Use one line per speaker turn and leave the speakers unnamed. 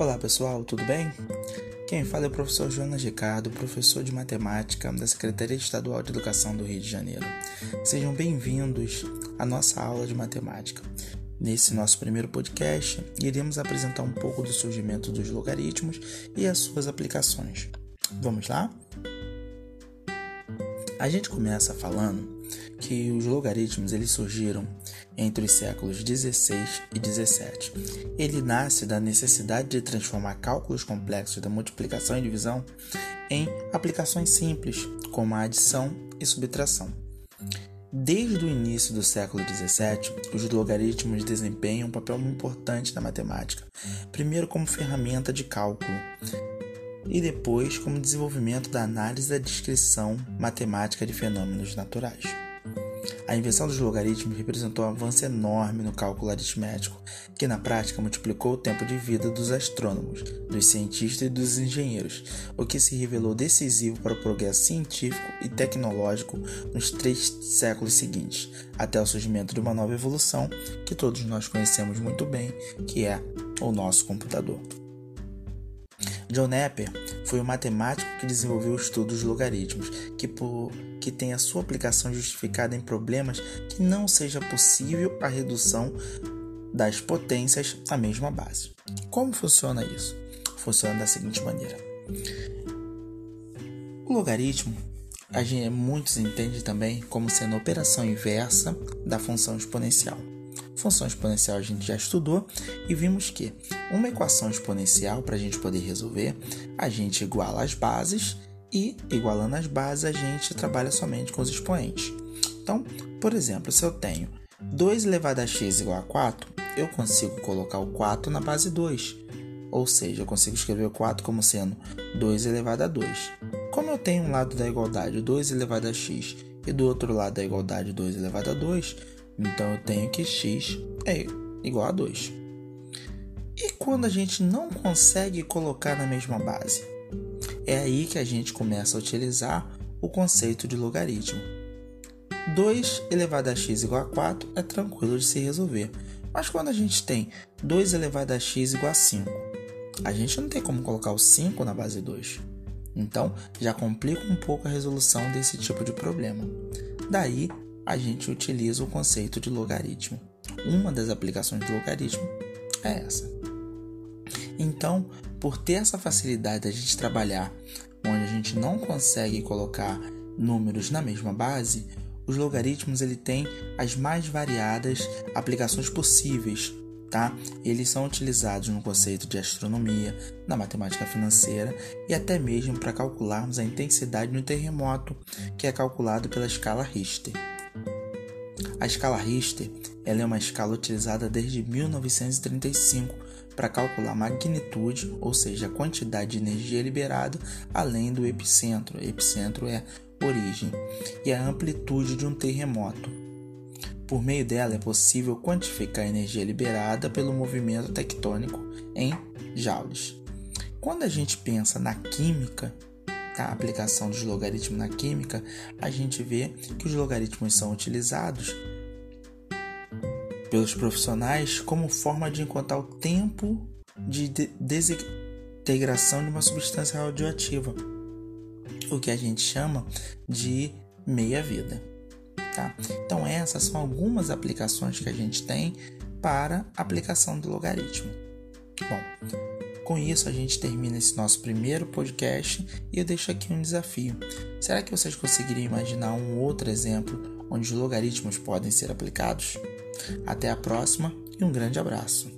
Olá pessoal, tudo bem? Quem fala é o professor Jonas Ricardo, professor de matemática da Secretaria Estadual de Educação do Rio de Janeiro. Sejam bem-vindos à nossa aula de matemática. Nesse nosso primeiro podcast, iremos apresentar um pouco do surgimento dos logaritmos e as suas aplicações. Vamos lá? A gente começa falando que os logaritmos eles surgiram entre os séculos 16 e 17. Ele nasce da necessidade de transformar cálculos complexos da multiplicação e divisão em aplicações simples, como a adição e subtração. Desde o início do século 17, os logaritmos desempenham um papel importante na matemática, primeiro como ferramenta de cálculo, e depois como desenvolvimento da análise da descrição matemática de fenômenos naturais. A invenção dos logaritmos representou um avanço enorme no cálculo aritmético, que na prática multiplicou o tempo de vida dos astrônomos, dos cientistas e dos engenheiros, o que se revelou decisivo para o progresso científico e tecnológico nos três séculos seguintes, até o surgimento de uma nova evolução que todos nós conhecemos muito bem, que é o nosso computador. John Napier foi o matemático que desenvolveu o estudo dos logaritmos, que, por, que tem a sua aplicação justificada em problemas que não seja possível a redução das potências à mesma base. Como funciona isso? Funciona da seguinte maneira: o logaritmo, a gente, muitos entendem também como sendo a operação inversa da função exponencial. Função exponencial a gente já estudou e vimos que uma equação exponencial, para a gente poder resolver, a gente iguala as bases e, igualando as bases, a gente trabalha somente com os expoentes. Então, por exemplo, se eu tenho 2 elevado a x igual a 4, eu consigo colocar o 4 na base 2. Ou seja, eu consigo escrever o 4 como sendo 2 elevado a 2. Como eu tenho um lado da igualdade 2 elevado a x e do outro lado da igualdade 2 elevado a 2, então eu tenho que x é igual a 2. E quando a gente não consegue colocar na mesma base? É aí que a gente começa a utilizar o conceito de logaritmo. 2 elevado a x igual a 4 é tranquilo de se resolver. Mas quando a gente tem 2 elevado a x igual a 5, a gente não tem como colocar o 5 na base 2. Então, já complica um pouco a resolução desse tipo de problema. Daí, a gente utiliza o conceito de logaritmo. Uma das aplicações do logaritmo é essa. Então, por ter essa facilidade da gente trabalhar onde a gente não consegue colocar números na mesma base, os logaritmos ele tem as mais variadas aplicações possíveis, tá? Eles são utilizados no conceito de astronomia, na matemática financeira e até mesmo para calcularmos a intensidade no terremoto, que é calculado pela escala Richter. A escala Richter ela é uma escala utilizada desde 1935 para calcular magnitude, ou seja, a quantidade de energia liberada, além do epicentro. Epicentro é origem e a amplitude de um terremoto. Por meio dela é possível quantificar a energia liberada pelo movimento tectônico em joules. Quando a gente pensa na química, a aplicação dos logaritmos na química, a gente vê que os logaritmos são utilizados pelos profissionais como forma de encontrar o tempo de, desintegração de uma substância radioativa, o que a gente chama de meia-vida. Tá? Então, essas são algumas aplicações que a gente tem para aplicação do logaritmo. Bom, com isso, a gente termina esse nosso primeiro podcast e eu deixo aqui um desafio. Será que vocês conseguiriam imaginar um outro exemplo onde os logaritmos podem ser aplicados? Até a próxima e um grande abraço.